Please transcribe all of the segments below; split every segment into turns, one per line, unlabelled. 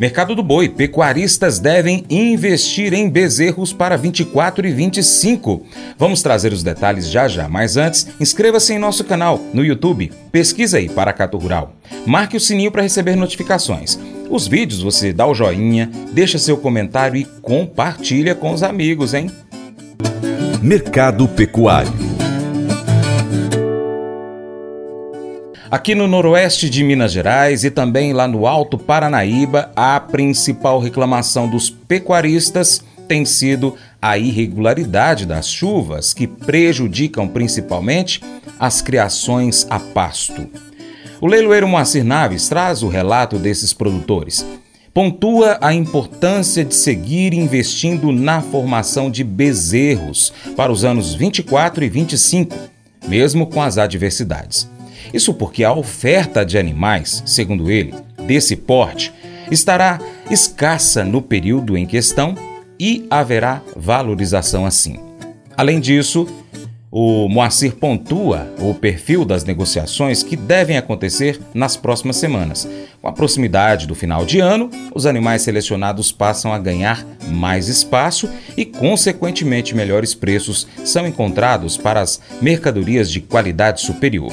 Mercado do boi, pecuaristas devem investir em bezerros para 24 e 25. Vamos trazer os detalhes já já, mas antes, inscreva-se em nosso canal no YouTube, pesquisa aí Paracato Rural. Marque o sininho para receber notificações. Os vídeos você dá o joinha, deixa seu comentário e compartilha com os amigos, hein?
Mercado Pecuário
Aqui no noroeste de Minas Gerais e também lá no Alto Paranaíba, a principal reclamação dos pecuaristas tem sido a irregularidade das chuvas, que prejudicam principalmente as criações a pasto. O leiloeiro Moacir Naves traz o relato desses produtores. Pontua a importância de seguir investindo na formação de bezerros para os anos 24 e 25, mesmo com as adversidades. Isso porque a oferta de animais, segundo ele, desse porte, estará escassa no período em questão e haverá valorização assim. Além disso, o Moacir pontua o perfil das negociações que devem acontecer nas próximas semanas. Com a proximidade do final de ano, os animais selecionados passam a ganhar mais espaço e, consequentemente, melhores preços são encontrados para as mercadorias de qualidade superior.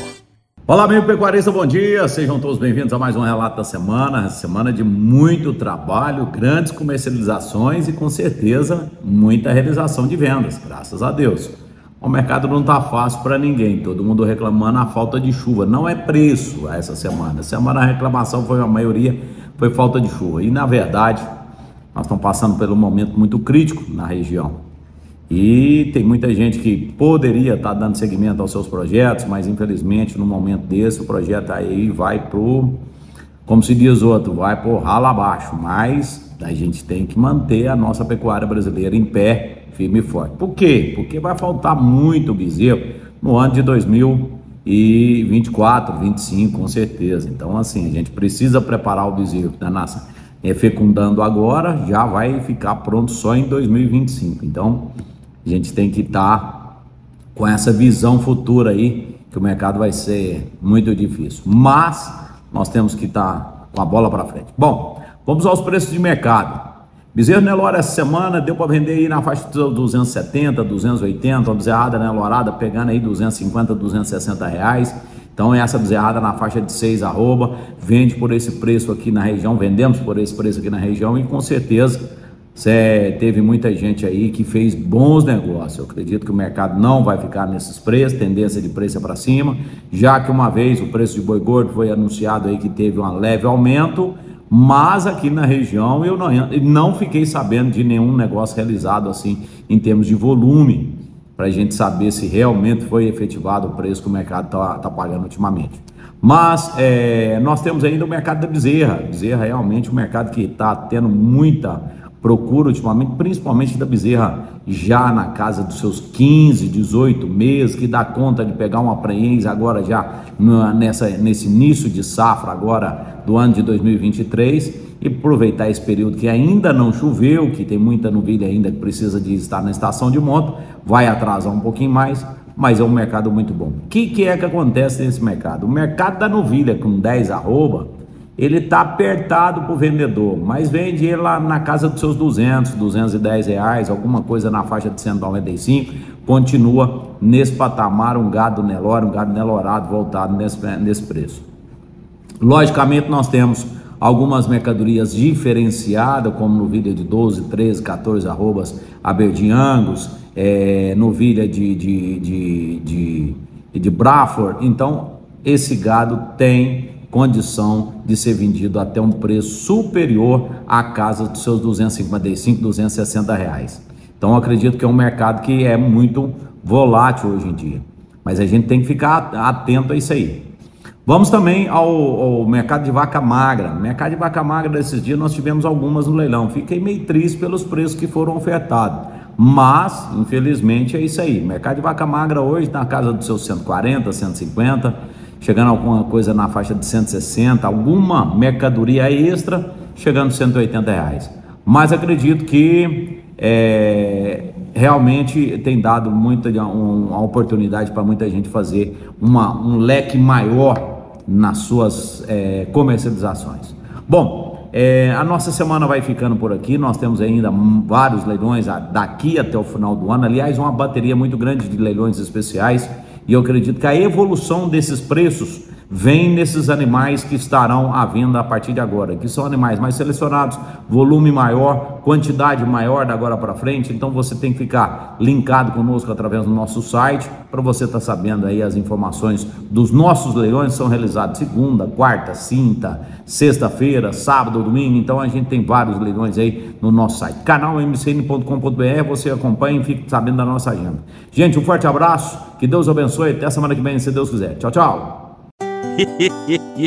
Olá, amigo pecuarista, bom dia. Sejam todos bem-vindos a mais um relato da semana. Semana de muito trabalho, grandes comercializações e com certeza muita realização de vendas, graças a Deus. O mercado não está fácil para ninguém, todo mundo reclamando a falta de chuva. Não é preço essa semana. Semana a reclamação foi a maioria foi falta de chuva. E na verdade, nós estamos passando por um momento muito crítico na região. E tem muita gente que poderia estar tá dando seguimento aos seus projetos, mas infelizmente no momento desse o projeto aí vai pro, como se diz outro, vai por ralo abaixo. Mas a gente tem que manter a nossa pecuária brasileira em pé, firme e forte. Por quê? Porque vai faltar muito bezerro no ano de 2024, 25, com certeza. Então, assim, a gente precisa preparar o bezerro da nação. É fecundando agora, já vai ficar pronto só em 2025. Então, gente tem que estar tá com essa visão futura aí, que o mercado vai ser muito difícil. Mas nós temos que estar tá com a bola para frente. Bom, vamos aos preços de mercado. Bezerro Nelora essa semana deu para vender aí na faixa de 270, 280, uma bezerrada Nelorada pegando aí 250, 260 reais. Então essa bezerrada na faixa de 6 arroba, vende por esse preço aqui na região, vendemos por esse preço aqui na região e com certeza Cê, teve muita gente aí que fez bons negócios. Eu acredito que o mercado não vai ficar nesses preços, tendência de preço é para cima, já que uma vez o preço de boi gordo foi anunciado aí que teve um leve aumento, mas aqui na região eu não, não fiquei sabendo de nenhum negócio realizado assim em termos de volume, para a gente saber se realmente foi efetivado o preço que o mercado está tá pagando ultimamente. Mas é, nós temos ainda o mercado da bezerra. Bezerra é realmente um mercado que está tendo muita procura ultimamente, principalmente da bezerra já na casa dos seus 15, 18 meses, que dá conta de pegar uma prenhez agora já nessa, nesse início de safra agora do ano de 2023 e aproveitar esse período que ainda não choveu, que tem muita novilha ainda que precisa de estar na estação de monta, vai atrasar um pouquinho mais, mas é um mercado muito bom. O que, que é que acontece nesse mercado? O mercado da novilha com 10 arroba, ele está apertado para o vendedor, mas vende ele lá na casa dos seus 200, 210 reais, alguma coisa na faixa de 195, continua nesse patamar um gado Nelore, um gado Nelorado voltado nesse, nesse preço. Logicamente nós temos algumas mercadorias diferenciadas, como novilha de 12, 13, 14 arrobas, aberdiangos, é, novilha de, de, de, de, de Braford, então esse gado tem condição de ser vendido até um preço superior à casa dos seus 255, 260 reais. Então acredito que é um mercado que é muito volátil hoje em dia, mas a gente tem que ficar atento a isso aí. Vamos também ao, ao mercado de vaca magra. mercado de vaca magra desses dias nós tivemos algumas no leilão. Fiquei meio triste pelos preços que foram ofertados. Mas, infelizmente, é isso aí. mercado de vaca magra hoje na casa dos seus 140, 150 chegando a alguma coisa na faixa de 160, alguma mercadoria extra chegando a 180 reais. Mas acredito que é, realmente tem dado muita um, uma oportunidade para muita gente fazer uma, um leque maior nas suas é, comercializações. Bom, É, a nossa semana vai ficando por aqui. Nós temos ainda vários leilões daqui até o final do ano. Aliás, uma bateria muito grande de leilões especiais. E eu acredito que a evolução desses preços vem nesses animais que estarão à venda a partir de agora, que são animais mais selecionados, volume maior, quantidade maior da agora para frente. Então você tem que ficar linkado conosco através do nosso site para você estar tá sabendo aí as informações dos nossos leilões são realizados segunda, quarta, quinta, sexta-feira, sábado, domingo. Então a gente tem vários leilões aí no nosso site, canal mcn.com.br. Você acompanha e fica sabendo da nossa agenda. Gente, um forte abraço, que Deus abençoe. Até semana que vem, se Deus quiser. Tchau, tchau.
嘿嘿嘿嘿